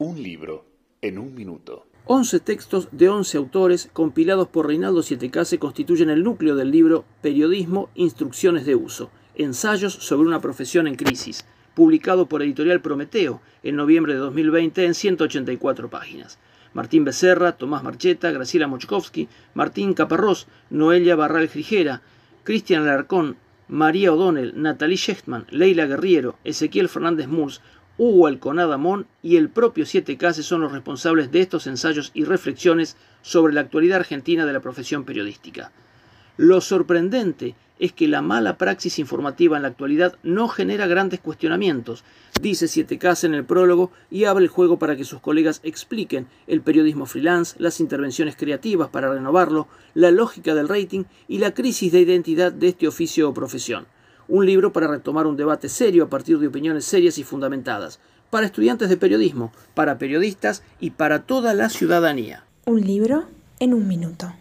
Un libro en un minuto. 11 textos de 11 autores compilados por Reinaldo Sietecase constituyen el núcleo del libro Periodismo, Instrucciones de Uso, Ensayos sobre una profesión en crisis, publicado por Editorial Prometeo en noviembre de 2020 en 184 páginas. Martín Becerra, Tomás Marcheta, Graciela Mochkovsky, Martín Caparrós, Noelia Barral Grijera, Cristian Alarcón, María O'Donnell, Natalie Schechtman, Leila Guerriero, Ezequiel Fernández Murs, Hugo Alconada Mon y el propio Siete Cases son los responsables de estos ensayos y reflexiones sobre la actualidad argentina de la profesión periodística. Lo sorprendente es que la mala praxis informativa en la actualidad no genera grandes cuestionamientos, dice Siete Cases en el prólogo y abre el juego para que sus colegas expliquen el periodismo freelance, las intervenciones creativas para renovarlo, la lógica del rating y la crisis de identidad de este oficio o profesión un libro para retomar un debate serio a partir de opiniones serias y fundamentadas, para estudiantes de periodismo, para periodistas y para toda la ciudadanía. Un libro en un minuto.